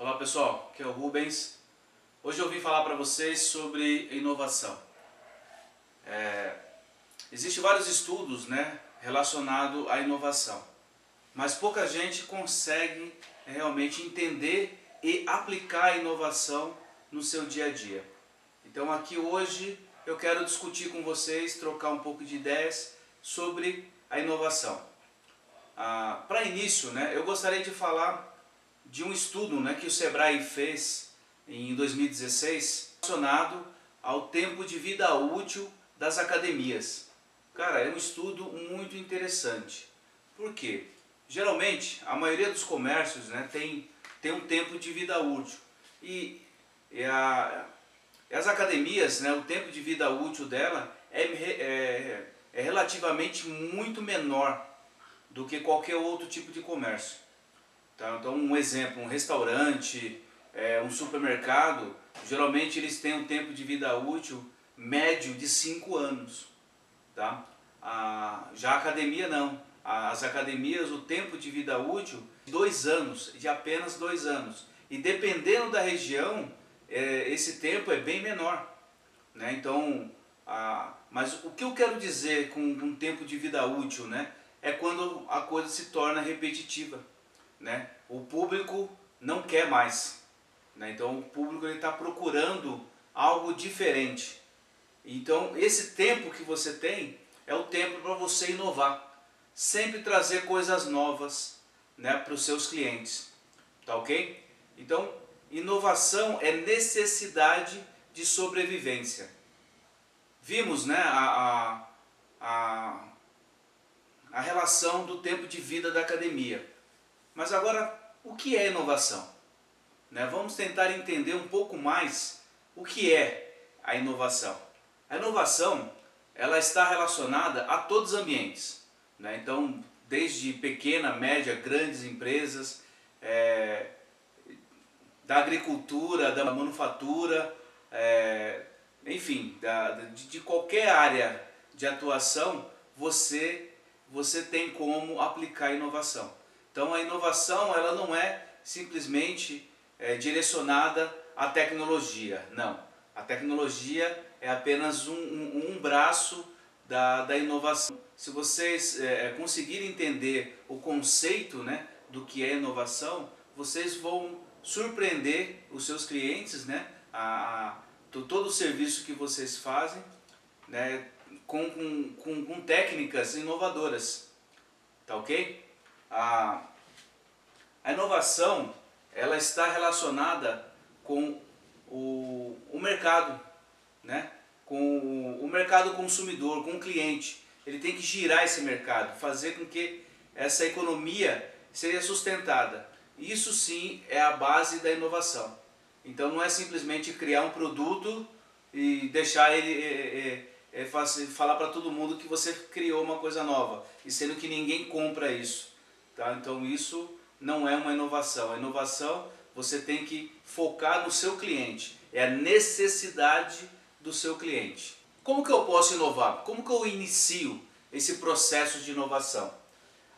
Olá pessoal, aqui é o Rubens. Hoje eu vim falar para vocês sobre inovação. É, Existem vários estudos né, relacionados à inovação, mas pouca gente consegue realmente entender e aplicar a inovação no seu dia a dia. Então aqui hoje eu quero discutir com vocês, trocar um pouco de ideias sobre a inovação. Ah, Para início, né, eu gostaria de falar de um estudo né, que o Sebrae fez em 2016 relacionado ao tempo de vida útil das academias. Cara, é um estudo muito interessante. Por quê? Geralmente, a maioria dos comércios né, tem, tem um tempo de vida útil. E, e a, as academias, né, o tempo de vida útil dela é, é, é relativamente muito menor do que qualquer outro tipo de comércio. Tá? Então, um exemplo, um restaurante, é, um supermercado, geralmente eles têm um tempo de vida útil médio de 5 anos. Tá? A, já a academia não. As academias, o tempo de vida útil, dois anos, de apenas dois anos. E dependendo da região, é, esse tempo é bem menor. Né? Então, a, mas o que eu quero dizer com um tempo de vida útil né? é quando a coisa se torna repetitiva. Né? O público não quer mais. Né? Então, o público está procurando algo diferente. Então, esse tempo que você tem é o tempo para você inovar. Sempre trazer coisas novas né, para os seus clientes. Tá ok? Então, inovação é necessidade de sobrevivência. Vimos né, a, a, a, a relação do tempo de vida da academia. Mas agora, o que é inovação? Né, vamos tentar entender um pouco mais o que é a inovação. A inovação ela está relacionada a todos os ambientes. Né? Então, desde pequena, média, grandes empresas, é, da agricultura, da manufatura, é, enfim, da, de, de, qualquer área de atuação, você, você tem como aplicar inovação. Então, a inovação ela não é simplesmente é, direcionada à tecnologia, não. A tecnologia é apenas um, um, um braço da, da inovação. Se vocês é, é, conseguirem entender o conceito né, do que é inovação, vocês vão surpreender os seus clientes, né, a, a todo o serviço que vocês fazem, né, com, com, com, com técnicas inovadoras. Tá ok? A, a inovação ela está relacionada com o, o mercado né? com o mercado consumidor, com o cliente. Ele tem que girar esse mercado, fazer com que essa economia seja sustentada. Isso sim é a base da inovação. Então não é simplesmente criar um produto e deixar ele é, é, é, falar para todo mundo que você criou uma coisa nova, e sendo que ninguém compra isso. Tá? Então isso não é uma inovação. A inovação você tem que focar no seu cliente. É a necessidade do seu cliente. Como que eu posso inovar? Como que eu inicio esse processo de inovação?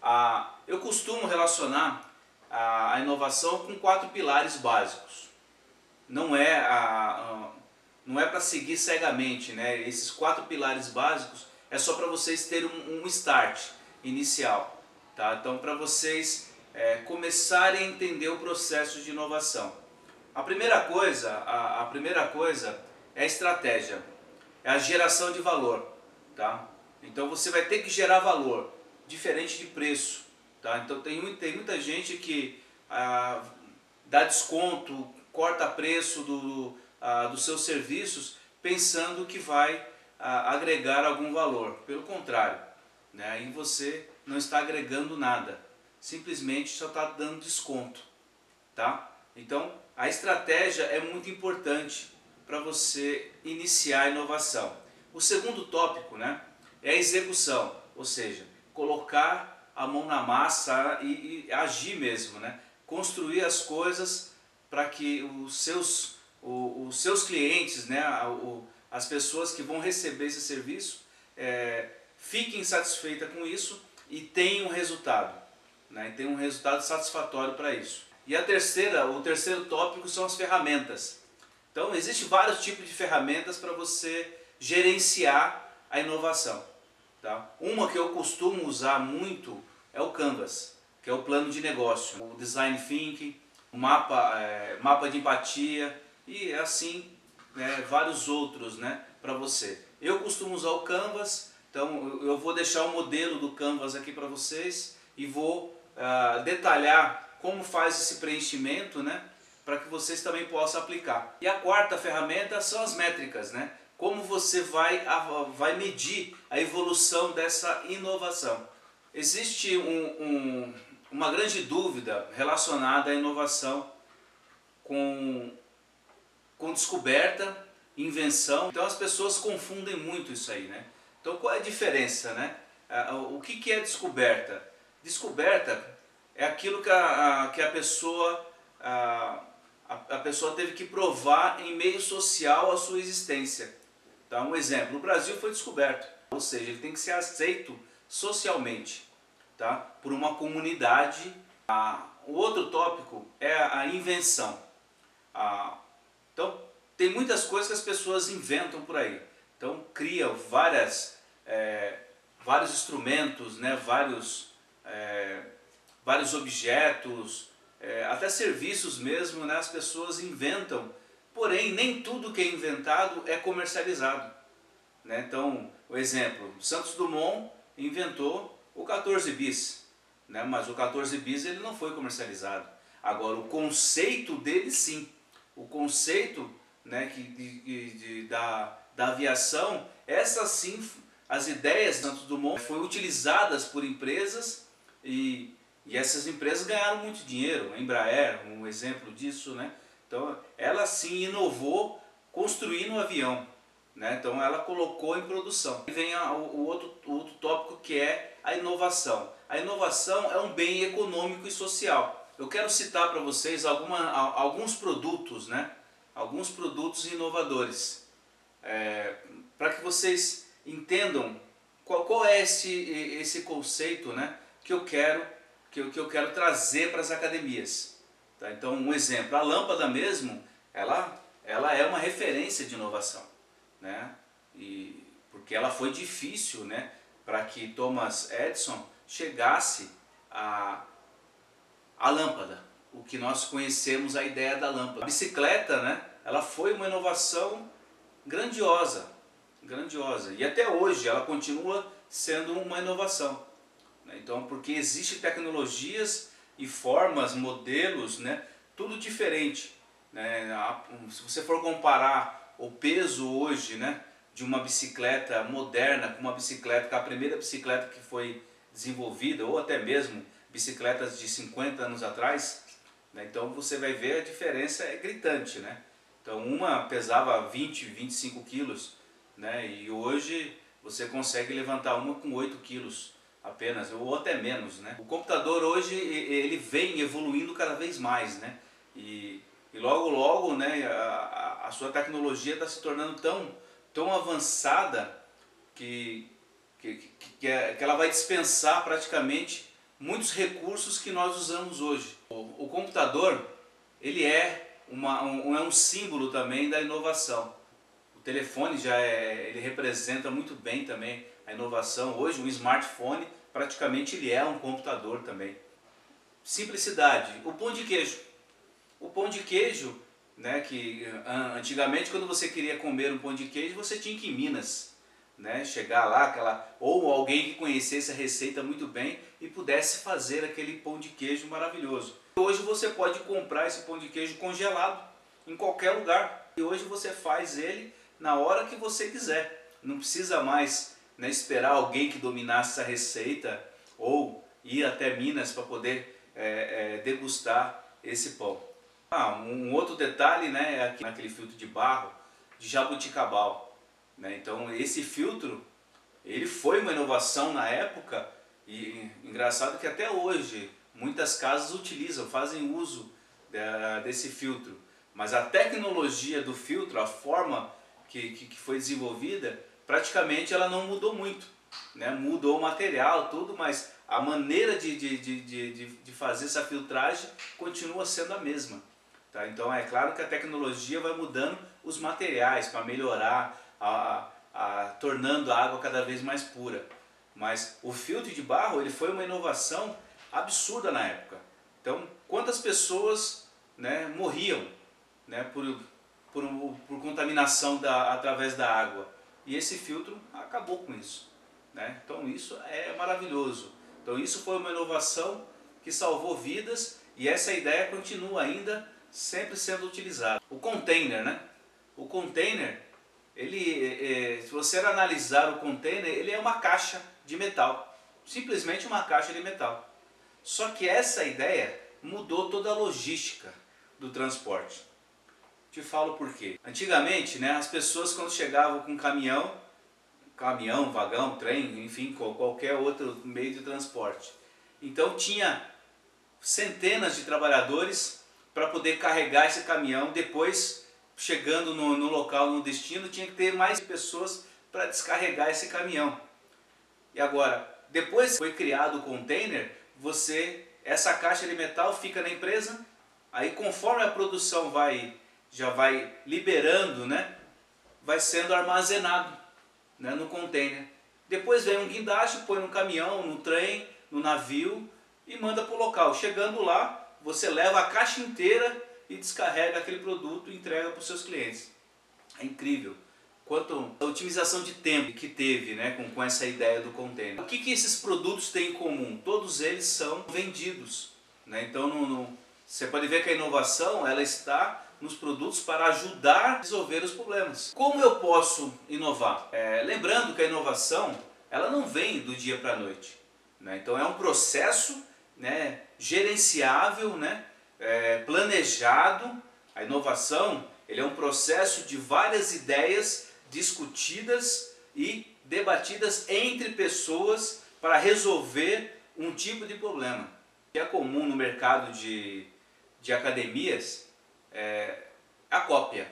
Ah, eu costumo relacionar a, a, inovação com quatro pilares básicos. Não é, a, não é para seguir cegamente, né? Esses quatro pilares básicos é só para vocês terem um, um, start inicial, tá? Então para vocês é, começarem a entender o processo de inovação. A primeira coisa, a, a primeira coisa é a estratégia, é a geração de valor, tá? Então você vai ter que gerar valor, diferente de preço, tá? Então tem, tem muita gente que ah, dá desconto, corta preço do, ah, dos seus serviços, pensando que vai ah, agregar algum valor. Pelo contrário, né? aí você não está agregando nada, simplesmente só está dando desconto, tá? Então a estratégia é muito importante para você iniciar a inovação. O segundo tópico né, é a execução, ou seja, colocar a mão na massa e, e agir mesmo, né? construir as coisas para que os seus, o, os seus clientes, né, o, as pessoas que vão receber esse serviço, é, fiquem satisfeitas com isso e tenham um resultado, né, tenham um resultado satisfatório para isso. E a terceira, o terceiro tópico são as ferramentas. Então, existem vários tipos de ferramentas para você gerenciar a inovação. Tá? Uma que eu costumo usar muito é o Canvas, que é o plano de negócio, o Design Thinking, o mapa, é, mapa de empatia e assim né, vários outros né, para você. Eu costumo usar o Canvas, então eu vou deixar o modelo do Canvas aqui para vocês e vou uh, detalhar como faz esse preenchimento, né? Para que vocês também possam aplicar. E a quarta ferramenta são as métricas, né? Como você vai, vai medir a evolução dessa inovação. Existe um, um, uma grande dúvida relacionada à inovação com, com descoberta, invenção. Então as pessoas confundem muito isso aí, né? Então qual é a diferença, né? Ah, o que, é descoberta? Descoberta é aquilo que a, a que a pessoa a, a, pessoa teve que provar em meio social a sua existência. Tá? Um exemplo, o Brasil foi descoberto, ou seja, ele tem que ser aceito socialmente tá? por uma comunidade. Ah, o outro tópico é a invenção. Ah, então, tem muitas coisas que as pessoas inventam por aí. Então, criam várias, é, vários instrumentos, né? vários... É, vários objetos, é, até serviços mesmo, né, as pessoas inventam. Porém, nem tudo que é inventado é comercializado. Né? Então, o exemplo, Santos Dumont inventou o 14 bis, né? mas o 14 bis ele não foi comercializado. Agora, o conceito dele sim, o conceito né, que, de, de, da, da aviação, essas sim, as ideias de Santos Dumont foram utilizadas por empresas e e essas empresas ganharam muito dinheiro, a Embraer, um exemplo disso, né? Então, ela sim inovou construindo o um avião, né? Então, ela colocou em produção. E vem a, o, outro, o outro tópico que é a inovação. A inovação é um bem econômico e social. Eu quero citar para vocês alguma, alguns produtos, né? Alguns produtos inovadores, é, para que vocês entendam qual, qual é esse, esse conceito, né? Que eu quero que eu, que eu quero trazer para as academias. Tá? Então, um exemplo, a lâmpada mesmo, ela, ela é uma referência de inovação. Né? E, porque ela foi difícil né, para que Thomas Edison chegasse a, a lâmpada, o que nós conhecemos a ideia da lâmpada. A bicicleta, né, ela foi uma inovação grandiosa, grandiosa. E até hoje ela continua sendo uma inovação. Né? Então, porque existem tecnologias e formas, modelos, né? tudo diferente. Né? Se você for comparar o peso hoje né? de uma bicicleta moderna com uma bicicleta, com a primeira bicicleta que foi desenvolvida, ou até mesmo bicicletas de 50 anos atrás, né? então você vai ver a diferença é gritante. Né? Então uma pesava 20, 25 quilos né? e hoje você consegue levantar uma com 8 quilos apenas, ou até menos, né? O computador hoje, ele vem evoluindo cada vez mais, né? E, e logo, logo, né, a, a sua tecnologia está se tornando tão, tão avançada que, que, que, é, que ela vai dispensar praticamente muitos recursos que nós usamos hoje. O, o computador, ele é, uma, um, é um símbolo também da inovação. O telefone já é, ele representa muito bem também a inovação. Hoje um smartphone praticamente ele é um computador também. Simplicidade. O pão de queijo. O pão de queijo, né, que antigamente quando você queria comer um pão de queijo, você tinha que ir em Minas, né, chegar lá, aquela, ou alguém que conhecesse a receita muito bem e pudesse fazer aquele pão de queijo maravilhoso. Hoje você pode comprar esse pão de queijo congelado em qualquer lugar. E hoje você faz ele na hora que você quiser. Não precisa mais né, esperar alguém que dominasse essa receita ou ir até Minas para poder é, é, degustar esse pão. Ah, um outro detalhe né, é aqui naquele filtro de barro de jabuticabal. Né? Então esse filtro ele foi uma inovação na época e engraçado que até hoje muitas casas utilizam, fazem uso desse filtro. Mas a tecnologia do filtro, a forma que, que, que foi desenvolvida, praticamente ela não mudou muito. né? mudou o material, tudo, mas a maneira de, de, de, de, de fazer essa filtragem continua sendo a mesma. Tá? Então é claro que a tecnologia vai mudando os materiais para melhorar, a, a, tornando a água cada vez mais pura. Mas o filtro de barro ele foi uma inovação absurda na época. Então, quantas pessoas né, morriam né, por, por, por contaminação da, através da água? E esse filtro acabou com isso. Né? Então, isso é maravilhoso. Então, isso foi uma inovação que salvou vidas e essa ideia continua ainda sempre sendo utilizada. O container, né? O container, ele, é, é se você analisar o container, ele é uma caixa de metal. Simplesmente uma caixa de metal. Só que essa ideia mudou toda a logística do transporte. Te falo por quê. Antigamente, né, as pessoas quando chegavam com caminhão, caminhão, vagão, trem, enfim, qualquer outro meio de transporte. Então tinha centenas de trabalhadores para poder carregar esse caminhão. Depois, chegando no, no local, no destino, tinha que ter mais pessoas para descarregar esse caminhão. E agora, depois foi criado o container, você essa caixa de metal fica na empresa, aí conforme a produção vai já vai liberando, né, vai sendo armazenado, né, no container. Depois vem um guindaste, põe no caminhão, no trem, no navio e manda para o local. Chegando lá, você leva a caixa inteira e descarrega aquele produto e entrega para os seus clientes. É incrível quanto a otimização de tempo que teve né, com, com essa ideia do container. O que, que esses produtos têm em comum? Todos eles são vendidos. Né? Então no, no, você pode ver que a inovação ela está nos produtos para ajudar a resolver os problemas. Como eu posso inovar? É, lembrando que a inovação ela não vem do dia para a noite. Né? Então é um processo né, gerenciável, né, é, planejado. A inovação ele é um processo de várias ideias discutidas e debatidas entre pessoas para resolver um tipo de problema. Que é comum no mercado de, de academias é a cópia,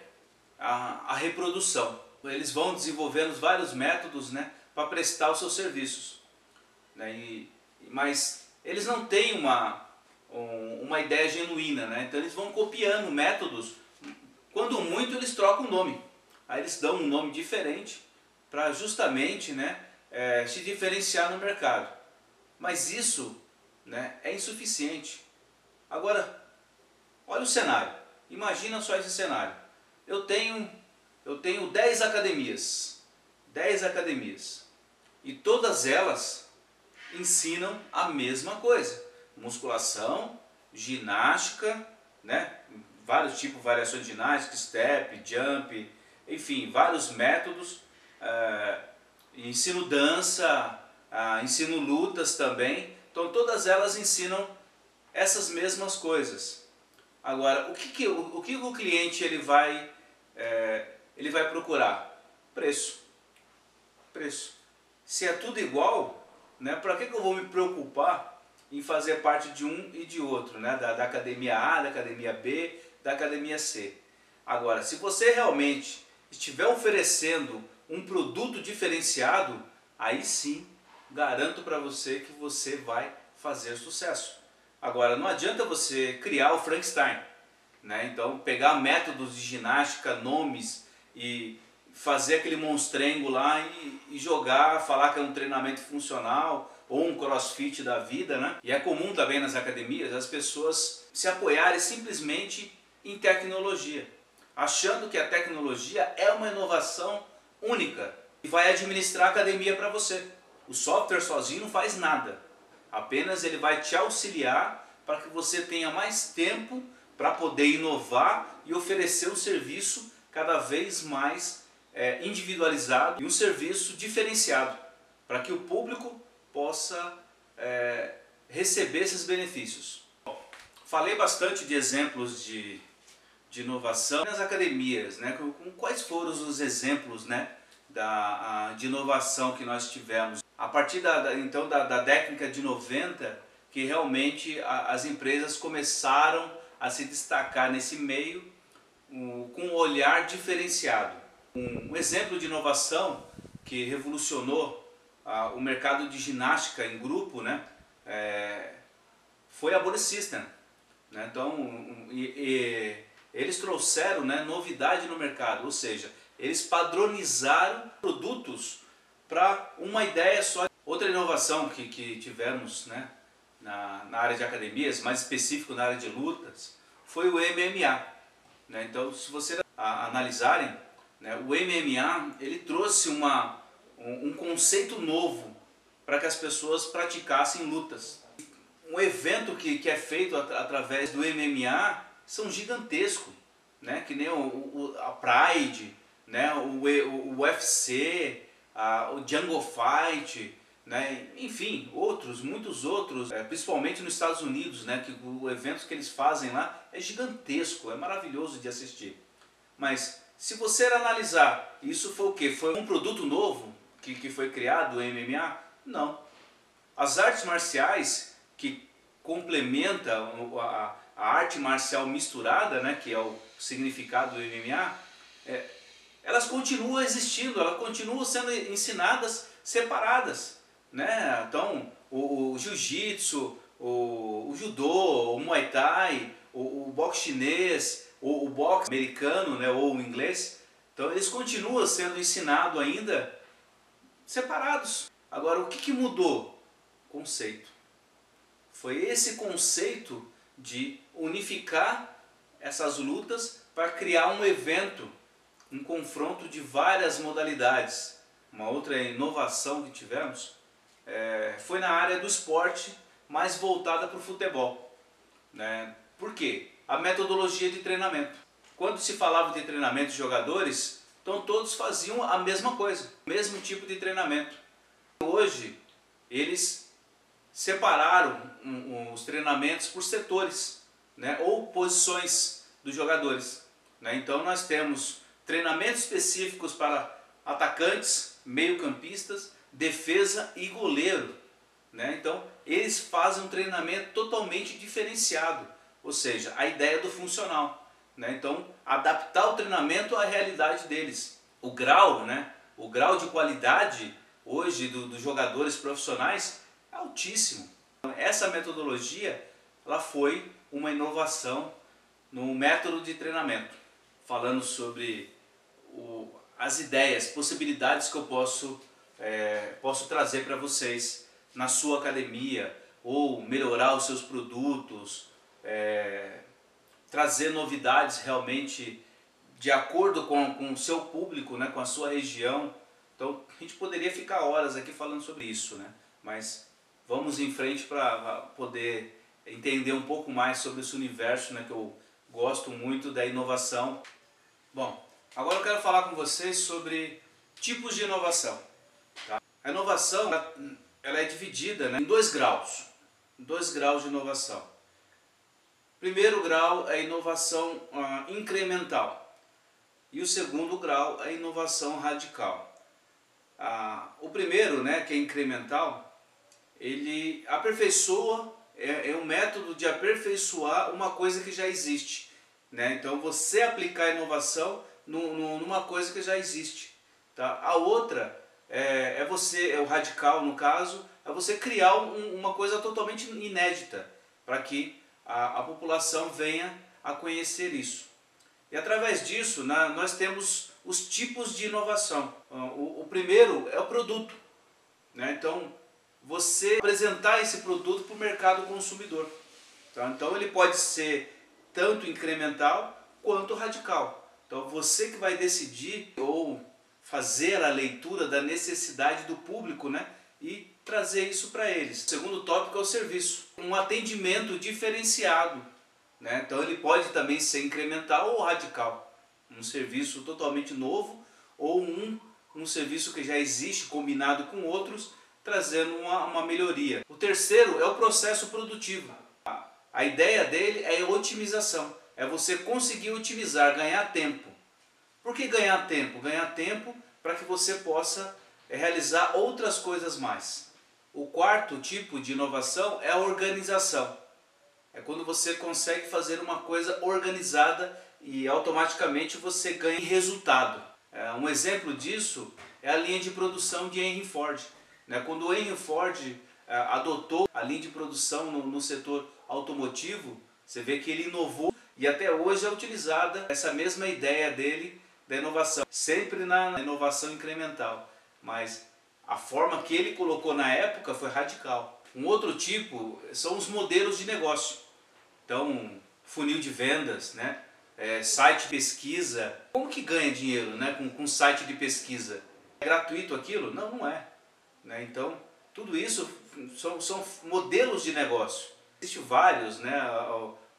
a, a reprodução. Eles vão desenvolvendo vários métodos né, para prestar os seus serviços. Né, e, mas eles não têm uma, um, uma ideia genuína, né? então eles vão copiando métodos. Quando muito, eles trocam o nome. Aí eles dão um nome diferente para justamente né, é, se diferenciar no mercado. Mas isso né, é insuficiente. Agora, olha o cenário. Imagina só esse cenário. Eu tenho, eu tenho 10 academias. 10 academias. E todas elas ensinam a mesma coisa. Musculação, ginástica, né? vários tipos variações de ginástica, step, jump, enfim, vários métodos, uh, ensino dança, uh, ensino lutas também, então todas elas ensinam essas mesmas coisas. Agora, o que, que, o, o, que o cliente ele vai, é, ele vai procurar? Preço. Preço. Se é tudo igual, né, para que, que eu vou me preocupar em fazer parte de um e de outro, né, da, da academia A, da academia B, da academia C? Agora, se você realmente estiver oferecendo um produto diferenciado, aí sim garanto para você que você vai fazer sucesso. Agora, não adianta você criar o Frankenstein, né? então pegar métodos de ginástica, nomes e fazer aquele monstrengo lá e, e, jogar, falar que é um treinamento funcional ou um crossfit da vida, né? E é comum também nas academias as pessoas se apoiarem simplesmente em tecnologia achando que a tecnologia é uma inovação única e vai administrar a academia para você. O software sozinho não faz nada, apenas ele vai te auxiliar para que você tenha mais tempo para poder inovar e oferecer um serviço cada vez mais é, individualizado e um serviço diferenciado para que o público possa é, receber esses benefícios. Falei bastante de exemplos de de inovação nas academias, né? Com, quais foram os exemplos, né, da, de inovação que nós tivemos? A partir da, então da, da, década de 90, que realmente a, as empresas começaram a se destacar nesse meio um, com um olhar diferenciado. Um, um exemplo de inovação que revolucionou o mercado de ginástica em grupo né, é, foi a Body System. Né? Então, um, e, e, eles trouxeram né, novidade no mercado, ou seja, eles padronizaram produtos para uma ideia só. Outra inovação que, que tivemos né, na, na área de academias, mais específico na área de lutas, foi o MMA. Né? Então, se vocês analisarem, né, o MMA ele trouxe uma, um, um conceito novo para que as pessoas praticassem lutas. Um evento que, que é feito at através do MMA são gigantescos, né? que nem o, o a Pride, né? o, o UFC, a, o Jungle Fight, né? enfim, outros, muitos outros, é, principalmente nos Estados Unidos, né? que o evento que eles fazem lá é gigantesco, é maravilhoso de assistir. Mas se você analisar, isso foi o que? Foi um produto novo que, que foi criado, o MMA? Não. As artes marciais que complementam a, a arte marcial misturada, né, que é o significado do MMA, é, elas continuam existindo, elas continuam sendo ensinadas separadas. Né? Então, o, o jiu-jitsu, o, o, judô, o muay thai, o, o boxe chinês, o, o boxe americano né, ou o inglês, então eles continuam sendo ensinados ainda separados. Agora, o que, que mudou? Conceito. Foi esse conceito de unificar essas lutas para criar um evento, um confronto de várias modalidades. Uma outra inovação que tivemos é, foi na área do esporte, mais voltada para o futebol. Né? Por quê? A metodologia de treinamento. Quando se falava de treinamento de jogadores, então todos faziam a mesma coisa, o mesmo tipo de treinamento. Hoje, eles separaram os treinamentos por setores, né? ou posições dos jogadores. Né? Então nós temos treinamentos específicos para atacantes, meio-campistas, defesa e goleiro. Né? Então eles fazem um treinamento totalmente diferenciado, ou seja, a ideia do funcional. Né? Então adaptar o treinamento à realidade deles. O grau, né? o grau de qualidade hoje do, dos jogadores profissionais é altíssimo. Essa metodologia ela foi uma inovação no método de treinamento, falando sobre o, as ideias, possibilidades que eu posso é, posso trazer para vocês na sua academia ou melhorar os seus produtos, é, trazer novidades realmente de acordo com, com o seu público, né, com a sua região. Então a gente poderia ficar horas aqui falando sobre isso, né? mas vamos em frente para poder entender um pouco mais sobre esse universo né, que eu gosto muito da inovação. Bom, agora eu quero falar com vocês sobre tipos de inovação. A inovação ela é dividida né, em dois graus, dois graus de inovação. Primeiro grau é a inovação ah, incremental e o segundo grau é a inovação radical. Ah, o primeiro, né, que é incremental, ele aperfeiçoa, é, é um método de aperfeiçoar uma coisa que já existe. Né? Então você aplicar inovação no, no, numa coisa que já existe. Tá? A outra é, é você, é o radical no caso, é você criar um, uma coisa totalmente inédita para que a, a, população venha a conhecer isso. E através disso né, nós temos os tipos de inovação. O, o primeiro é o produto. Né? Então você apresentar esse produto para o mercado consumidor. Tá? Então ele pode ser tanto incremental quanto radical. Então você que vai decidir ou fazer a leitura da necessidade do público né? e trazer isso para eles. O segundo tópico é o serviço, um atendimento diferenciado. Né? Então ele pode também ser incremental ou radical, um serviço totalmente novo ou um, um serviço que já existe combinado com outros, trazendo uma, uma melhoria. O terceiro é o processo produtivo. A, ideia dele é otimização, é você conseguir otimizar, ganhar tempo. Por que ganhar tempo? Ganhar tempo para que você possa realizar outras coisas mais. O quarto tipo de inovação é a organização. É quando você consegue fazer uma coisa organizada e automaticamente você ganha resultado. É, um exemplo disso é a linha de produção de Henry Ford. Né? Quando o Henry Ford é, adotou a linha de produção no, no setor automotivo, você vê que ele inovou e até hoje é utilizada essa mesma ideia dele da inovação, sempre na inovação incremental, mas a forma que ele colocou na época foi radical. Um outro tipo são os modelos de negócio. Então, funil de vendas, né? É, site de pesquisa. Como que ganha dinheiro né? com, com site de pesquisa? É gratuito aquilo? Não, não é. Né? Então, tudo isso são, são modelos de negócio. Existem vários, né?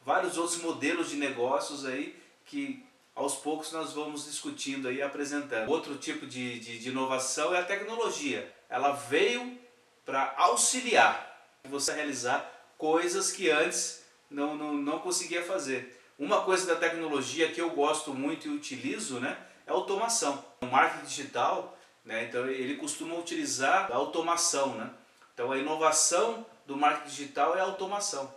vários outros modelos de negócios aí que aos poucos nós vamos discutindo aí, apresentando. Outro tipo de, de, de inovação é a tecnologia. Ela veio para auxiliar você a realizar coisas que antes não, não, não conseguia fazer. Uma coisa da tecnologia que eu gosto muito e utilizo né, é automação. O marketing digital, né, então ele costuma utilizar a automação. Né? Então a inovação do marketing digital é a automação.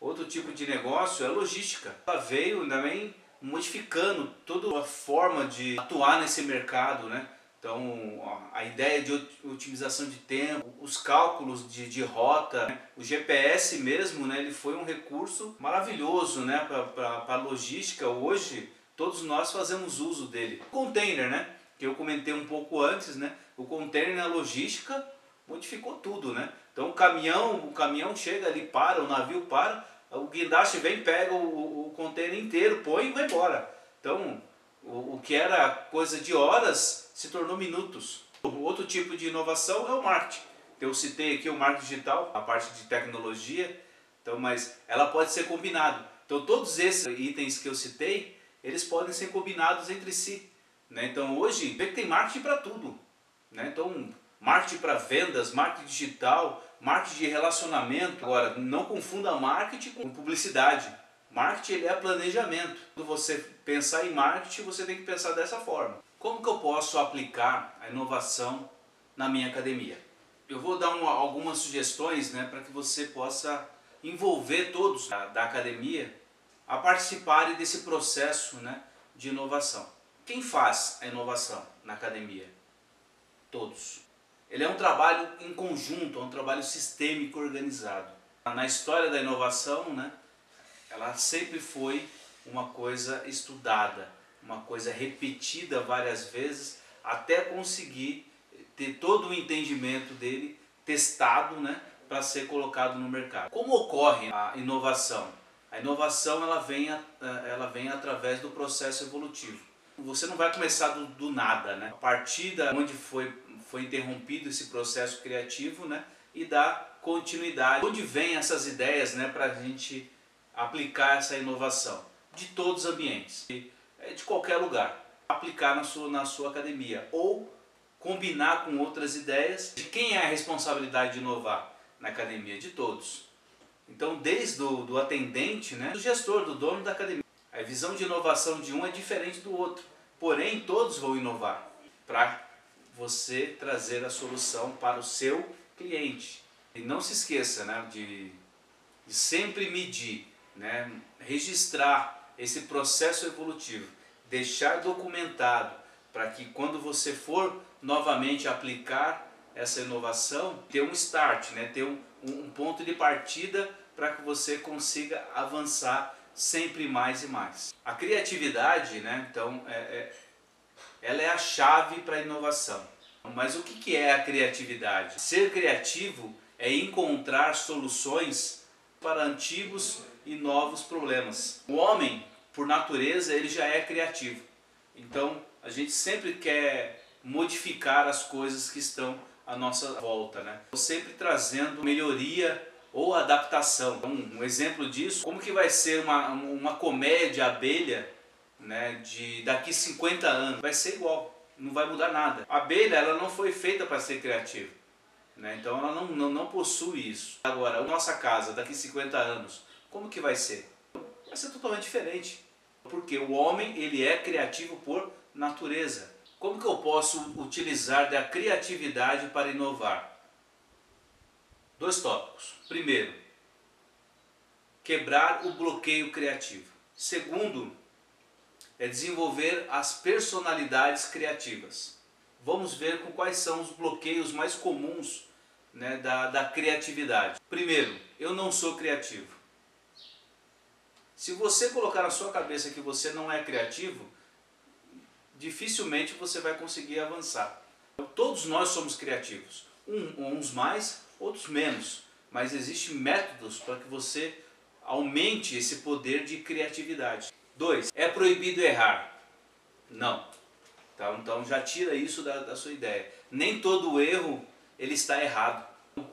Outro tipo de negócio é logística. Ela veio também modificando toda a forma de atuar nesse mercado, né? Então, a ideia de otimização de tempo, os cálculos de, de rota, né? o GPS mesmo, né? ele foi um recurso maravilhoso né? para a logística. Hoje, todos nós fazemos uso dele. Container, né? Que eu comentei um pouco antes, né? o container na logística modificou tudo. Né? Então, o caminhão, o caminhão chega ali, para, o navio para, o guindaste vem, pega o, o container inteiro, põe e vai embora. Então, o, o que era coisa de horas se tornou minutos. Outro tipo de inovação é o marketing. Então, eu citei aqui o marketing digital, a parte de tecnologia, então, mas ela pode ser combinado. Então, todos esses itens que eu citei, eles podem ser combinados entre si. Né? Então, hoje, vê que tem marketing para tudo. Né? Então, marketing para vendas, marketing digital, marketing de relacionamento. Agora, não confunda marketing com publicidade. Marketing ele é planejamento. Quando você pensar em marketing, você tem que pensar dessa forma. Como que eu posso aplicar a inovação na minha academia? Eu vou dar uma, algumas sugestões né, para que você possa envolver todos da, da academia a participarem desse processo né, de inovação. Quem faz a inovação na academia? Todos. Ele é um trabalho em conjunto, é um trabalho sistêmico organizado. Na história da inovação, né, ela sempre foi uma coisa estudada, uma coisa repetida várias vezes, até conseguir ter todo o entendimento dele testado né, para ser colocado no mercado. Como ocorre a inovação? A inovação ela vem, ela vem através do processo evolutivo. Você não vai começar do, do nada, né? A partir da onde foi foi interrompido esse processo criativo, né? E dar continuidade. Onde vêm essas ideias, né? Para a gente aplicar essa inovação? De todos os ambientes, é, de qualquer lugar. Aplicar na sua, na sua academia ou combinar com outras ideias. De quem é a responsabilidade de inovar na academia? De todos. Então, desde o do atendente, né, do gestor, do dono da academia. A visão de inovação de um é diferente do outro. Porém, todos vão inovar para você trazer a solução para o seu cliente. E não se esqueça né, de, de sempre medir, né, registrar esse processo evolutivo, deixar documentado para que quando você for novamente aplicar essa inovação, ter um start, né, ter um, um ponto de partida para que você consiga avançar sempre mais e mais. A criatividade, né, então, é, é ela é a chave para a inovação. Mas o que é a criatividade? Ser criativo é encontrar soluções para antigos e novos problemas. O homem, por natureza, ele já é criativo. Então, a gente sempre quer modificar as coisas que estão à nossa volta, né? Sempre trazendo melhoria ou adaptação. Um, um exemplo disso, como que vai ser uma, uma comédia abelha né, de daqui 50 anos, vai ser igual, não vai mudar nada. A abelha ela não foi feita para ser criativa, né, então ela não, não, não possui isso. Agora, a nossa casa daqui 50 anos, como que vai ser? Vai ser totalmente diferente, porque o homem ele é criativo por natureza. Como que eu posso utilizar da criatividade para inovar? Dois tópicos. Primeiro, quebrar o bloqueio criativo. Segundo, é desenvolver as personalidades criativas. vamos ver com quais são os bloqueios mais comuns né, da, da criatividade. Primeiro, eu não sou criativo. Se você colocar na sua cabeça que você não é criativo, dificilmente você vai conseguir avançar. Todos nós somos criativos, uns mais, outros menos, mas existem métodos para que você aumente esse poder de criatividade. Dois, é proibido errar? Não. Tá? Então já tira isso da, da sua ideia. Nem todo erro ele está errado.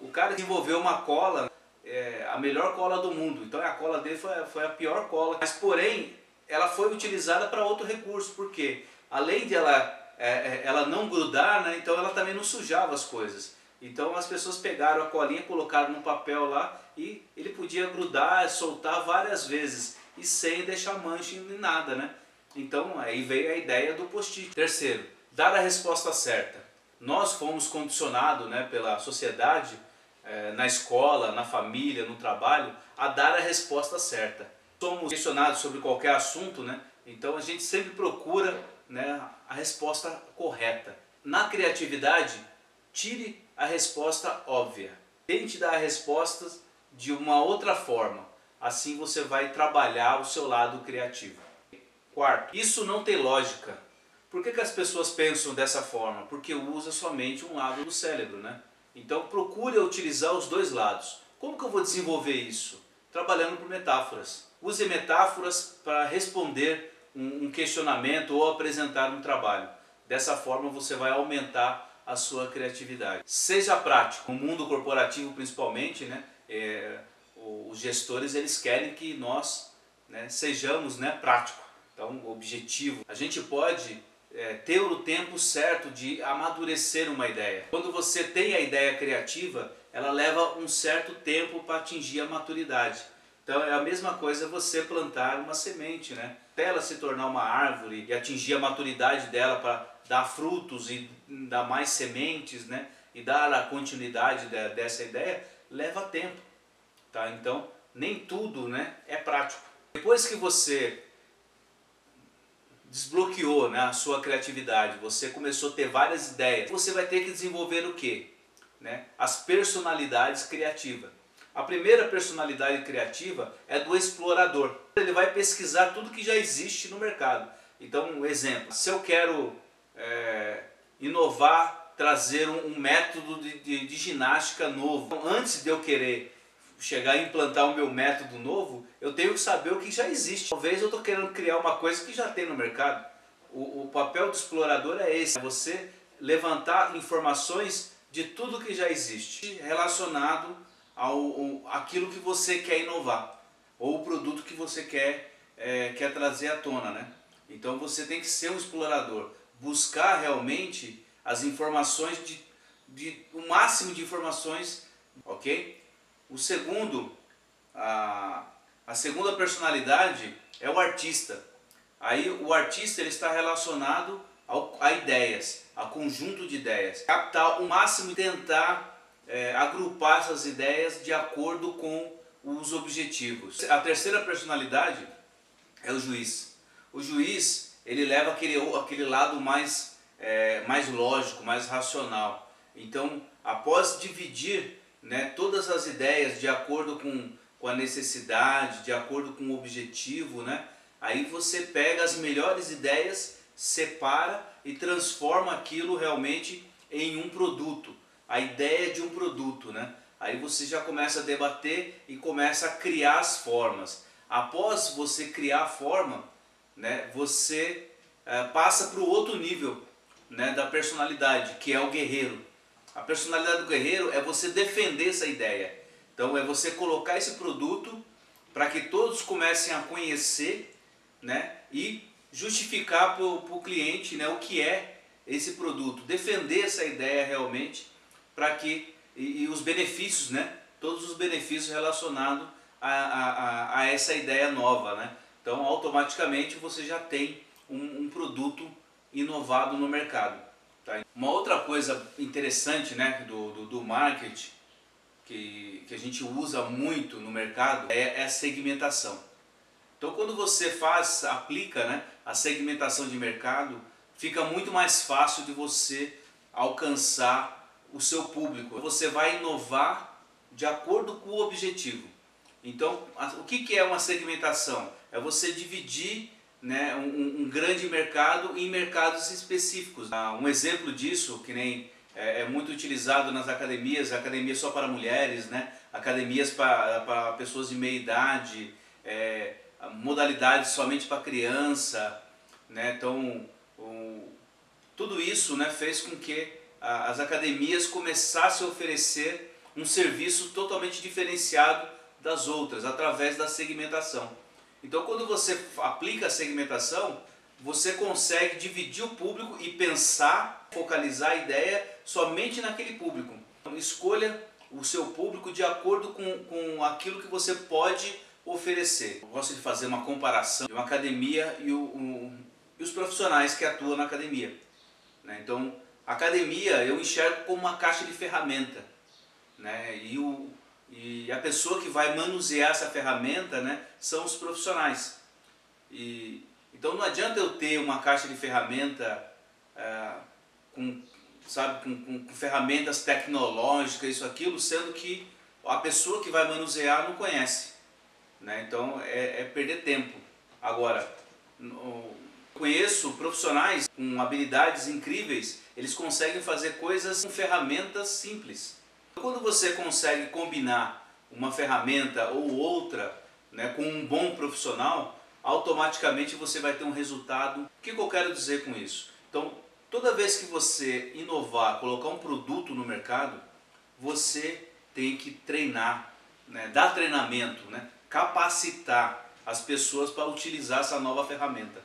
O cara desenvolveu uma cola, é, a melhor cola do mundo. Então a cola dele foi, foi a pior cola. Mas porém, ela foi utilizada para outro recurso. Por quê? Além de ela, é, é, ela não grudar, né, então ela também não sujava as coisas. Então as pessoas pegaram a colinha, colocaram no papel lá e ele podia grudar, soltar várias vezes e sem deixar mancha em nada, né? Então aí veio a ideia do post-it. Terceiro, dar a resposta certa. Nós fomos condicionados né, pela sociedade, é, na escola, na família, no trabalho, a dar a resposta certa. Somos questionados sobre qualquer assunto, né? Então a gente sempre procura né, a resposta correta. Na criatividade, tire a resposta óbvia. Tente dar respostas de uma outra forma. Assim você vai trabalhar o seu lado criativo. Quarto, isso não tem lógica. Por que, que as pessoas pensam dessa forma? Porque usa somente um lado do cérebro, né? Então procure utilizar os dois lados. Como que eu vou desenvolver isso? Trabalhando por metáforas. Use metáforas para responder um questionamento ou apresentar um trabalho. Dessa forma você vai aumentar a sua criatividade. Seja prático, no mundo corporativo principalmente, né, é, os gestores eles querem que nós né, sejamos né, práticos, então objetivo. A gente pode é, ter o tempo certo de amadurecer uma ideia. Quando você tem a ideia criativa, ela leva um certo tempo para atingir a maturidade. Então é a mesma coisa você plantar uma semente, né? Até ela se tornar uma árvore e atingir a maturidade dela para dar frutos e dar mais sementes, né? E dar a continuidade de, dessa ideia, leva tempo, tá? Então nem tudo, né, é prático. Depois que você desbloqueou né, a sua criatividade, você começou a ter várias ideias, você vai ter que desenvolver o quê? Né? As personalidades criativas. A primeira personalidade criativa é do explorador. Ele vai pesquisar tudo que já existe no mercado. Então, um exemplo, se eu quero é, inovar, trazer um, método de, de, de, ginástica novo, então, antes de eu querer chegar a implantar o meu método novo, eu tenho que saber o que já existe. Talvez eu estou querendo criar uma coisa que já tem no mercado. O, o papel do explorador é esse, é você levantar informações de tudo que já existe relacionado ao, ao aquilo que você quer inovar ou o produto que você quer, é, quer trazer à tona, né? Então você tem que ser um explorador, buscar realmente as informações de, de o máximo de informações, ok? O segundo, a, a segunda personalidade é o artista. Aí o artista ele está relacionado ao, a ideias, a conjunto de ideias. Captar o máximo e tentar é, agrupar essas ideias de acordo com os objetivos. A terceira personalidade é o juiz. O juiz ele leva aquele, aquele lado mais, é, mais lógico, mais racional. Então, após dividir né, todas as ideias de acordo com, com a necessidade, de acordo com o objetivo, né, aí você pega as melhores ideias, separa e transforma aquilo realmente em um produto a ideia de um produto, né? Aí você já começa a debater e começa a criar as formas. Após você criar a forma, né, você é, passa para o outro nível né, da personalidade, que é o guerreiro. A personalidade do guerreiro é você defender essa ideia. Então é você colocar esse produto para que todos comecem a conhecer né, e justificar para o cliente né, o que é esse produto. Defender essa ideia realmente para que e, e, os benefícios, né? Todos os benefícios relacionados a, a, a, essa ideia nova, né? Então, automaticamente você já tem um, um produto inovado no mercado. Tá? Uma outra coisa interessante, né, do, do, do marketing que, que a gente usa muito no mercado é, é a segmentação. Então, quando você faz, aplica, né, a segmentação de mercado, fica muito mais fácil de você alcançar o seu público. Você vai inovar de acordo com o objetivo. Então, o que é uma segmentação? É você dividir né, um, um grande mercado em mercados específicos. Ah, um exemplo disso, que nem é, é, muito utilizado nas academias, academias só para mulheres, né, academias para, para pessoas de meia idade, é, modalidades somente para criança, né, então tudo isso né, fez com que as academias começassem a oferecer um serviço totalmente diferenciado das outras, através da segmentação. Então quando você aplica a segmentação, você consegue dividir o público e pensar, focalizar a ideia somente naquele público. Então, escolha o seu público de acordo com, com aquilo que você pode oferecer. Eu gosto de fazer uma comparação de uma academia e, o, e os profissionais que atuam na academia. Né? Então, academia eu enxergo como uma caixa de ferramenta. Né? E, o, e a pessoa que vai manusear essa ferramenta né, são os profissionais. E, então não adianta eu ter uma caixa de ferramenta é, com, sabe, com, com, com, ferramentas tecnológicas, isso, aquilo, sendo que a pessoa que vai manusear não conhece. Né? Então é, é perder tempo. Agora, no, conheço profissionais com habilidades incríveis, eles conseguem fazer coisas com ferramentas simples. Quando você consegue combinar uma ferramenta ou outra né, com um bom profissional, automaticamente você vai ter um resultado. O que eu quero dizer com isso? Então, toda vez que você inovar, colocar um produto no mercado, você tem que treinar, né? dar treinamento, né? capacitar as pessoas para utilizar essa nova ferramenta.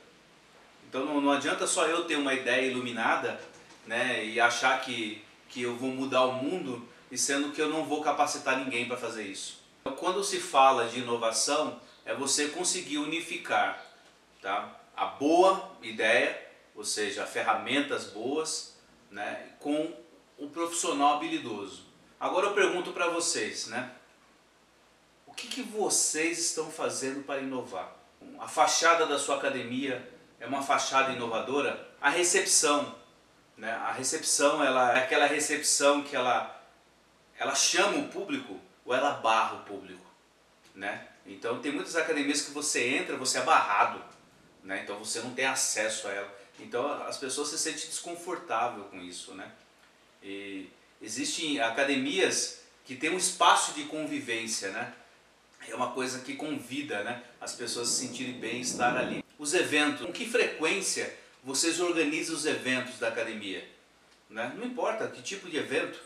Então não, não, adianta só eu ter uma ideia iluminada né? e achar que, que eu vou mudar o mundo e sendo que eu não vou capacitar ninguém para fazer isso. Quando se fala de inovação, é você conseguir unificar tá? a boa ideia, ou seja, ferramentas boas, né? com o profissional habilidoso. Agora eu pergunto para vocês, né? o que, que vocês estão fazendo para inovar? A fachada da sua academia é uma fachada inovadora? A recepção, né? a recepção ela é aquela recepção que ela, ela chama o público ou ela barra o público, né? Então tem muitas academias que você entra, você é barrado, né? Então você não tem acesso a ela. Então as pessoas se sentem desconfortável com isso, né? E existem academias que tem um espaço de convivência, né? É uma coisa que convida, né? As pessoas se sentirem bem estar ali. Os eventos, com que frequência vocês organizam os eventos da academia? Né? Não importa que tipo de evento,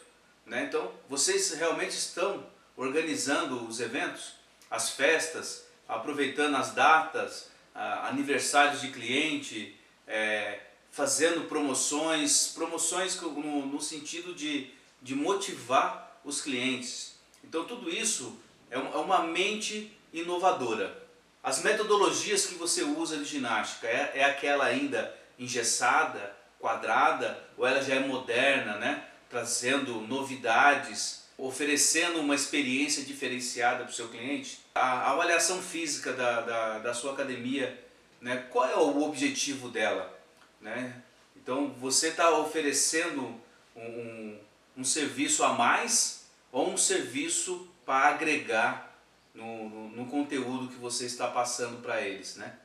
né? Então vocês realmente estão organizando os eventos? as festas, aproveitando as datas, aniversários de cliente, é, fazendo promoções, promoções no, no sentido de, de motivar os clientes. Então tudo isso é, é uma mente inovadora. As metodologias que você usa de ginástica é, é aquela ainda engessada, quadrada, ou ela já é moderna, né? Trazendo novidades, oferecendo uma experiência diferenciada para o seu cliente? A, avaliação física da, da, da, sua academia, né, qual é o objetivo dela? Né? Então você está oferecendo um, um, serviço a mais ou um serviço para agregar no, no, no, conteúdo que você está passando para eles, né?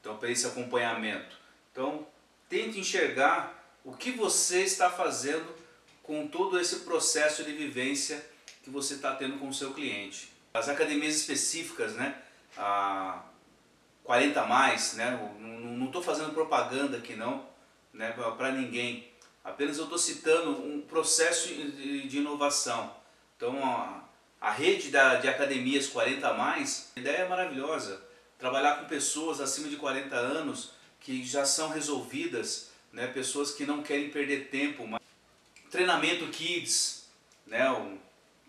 Então para esse acompanhamento. Então tente enxergar o que você está fazendo com todo esse processo de vivência que você está tendo com o seu cliente. As academias específicas, né, a 40 mais, né, não estou fazendo propaganda aqui não, né, para ninguém. Apenas eu estou citando um processo de inovação. Então a, a rede da, de academias 40 mais, a ideia é maravilhosa. Trabalhar com pessoas acima de 40 anos que já são resolvidas, né, pessoas que não querem perder tempo. Treinamento Kids, né,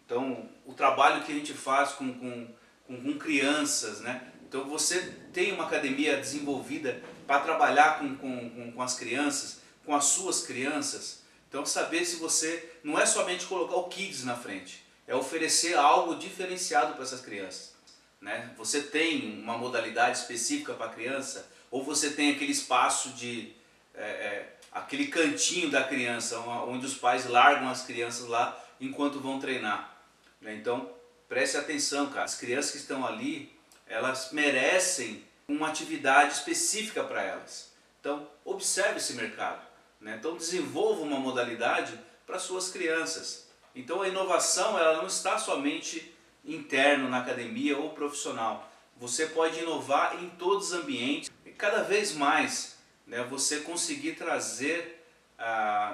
então, o trabalho que a gente faz com, com, com, com crianças, né? Então, você tem uma academia desenvolvida para trabalhar com, com, com as crianças, com as suas crianças. Então, saber se você não é somente colocar o Kids na frente, é oferecer algo diferenciado para essas crianças. Né? Você tem uma modalidade específica para a criança ou você tem aquele espaço de é, é, aquele cantinho da criança, onde os pais largam as crianças lá enquanto vão treinar. Né? Então, preste atenção, cara. As crianças que estão ali, elas merecem uma atividade específica para elas. Então, observe esse mercado. Né? Então, desenvolva uma modalidade para suas crianças. Então, a inovação ela não está somente interno na academia ou profissional. Você pode inovar em todos os ambientes e cada vez mais né, você conseguir trazer,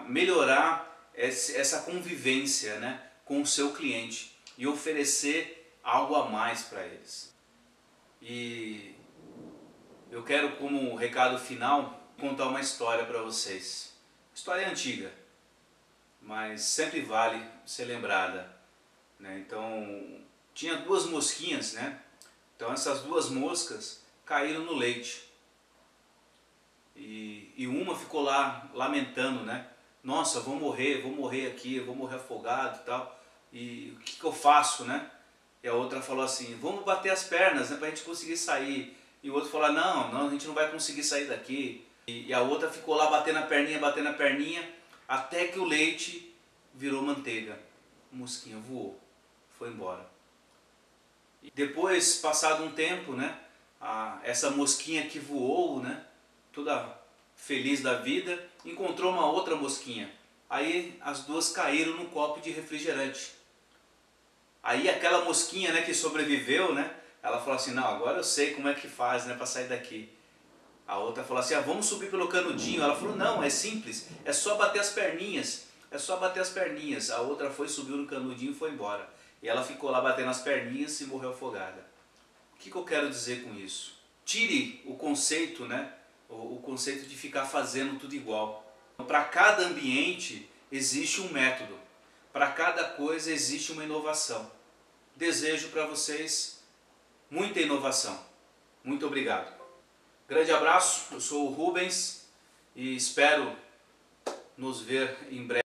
melhorar esse, essa convivência né, com o seu cliente e oferecer algo a mais para eles. E eu quero, como recado final, contar uma história para vocês. História antiga, mas sempre vale ser lembrada. Né? Então, tinha duas mosquinhas, né? Então essas duas moscas caíram no leite. E, e uma ficou lá lamentando, né? Nossa, vou morrer, vou morrer aqui, vou morrer afogado e tal. E o que, que eu faço, né? E a outra falou assim, vamos bater as pernas, né? Pra gente conseguir sair. E o outro falou, não, não, a gente não vai conseguir sair daqui. E, e a outra ficou lá batendo a perninha, batendo a perninha, até que o leite virou manteiga. A mosquinha voou, foi embora. E depois, passado um tempo, né? A, essa mosquinha que voou, né? Toda feliz da vida, encontrou uma outra mosquinha. Aí as duas caíram num copo de refrigerante. Aí aquela mosquinha, né, que sobreviveu, né? Ela falou assim, não, agora eu sei como é que faz, né, para sair daqui. A outra falou assim, ah, vamos subir pelo canudinho. Ela falou, não, é simples, é só bater as perninhas. É só bater as perninhas. A outra foi, subiu no canudinho e foi embora. E ela ficou lá batendo as perninhas e morreu afogada. O que, que eu quero dizer com isso? Tire o conceito, né? O, conceito de ficar fazendo tudo igual. Para cada ambiente existe um método. Para cada coisa existe uma inovação. Desejo para vocês muita inovação. Muito obrigado. Grande abraço, eu sou o Rubens e espero nos ver em breve.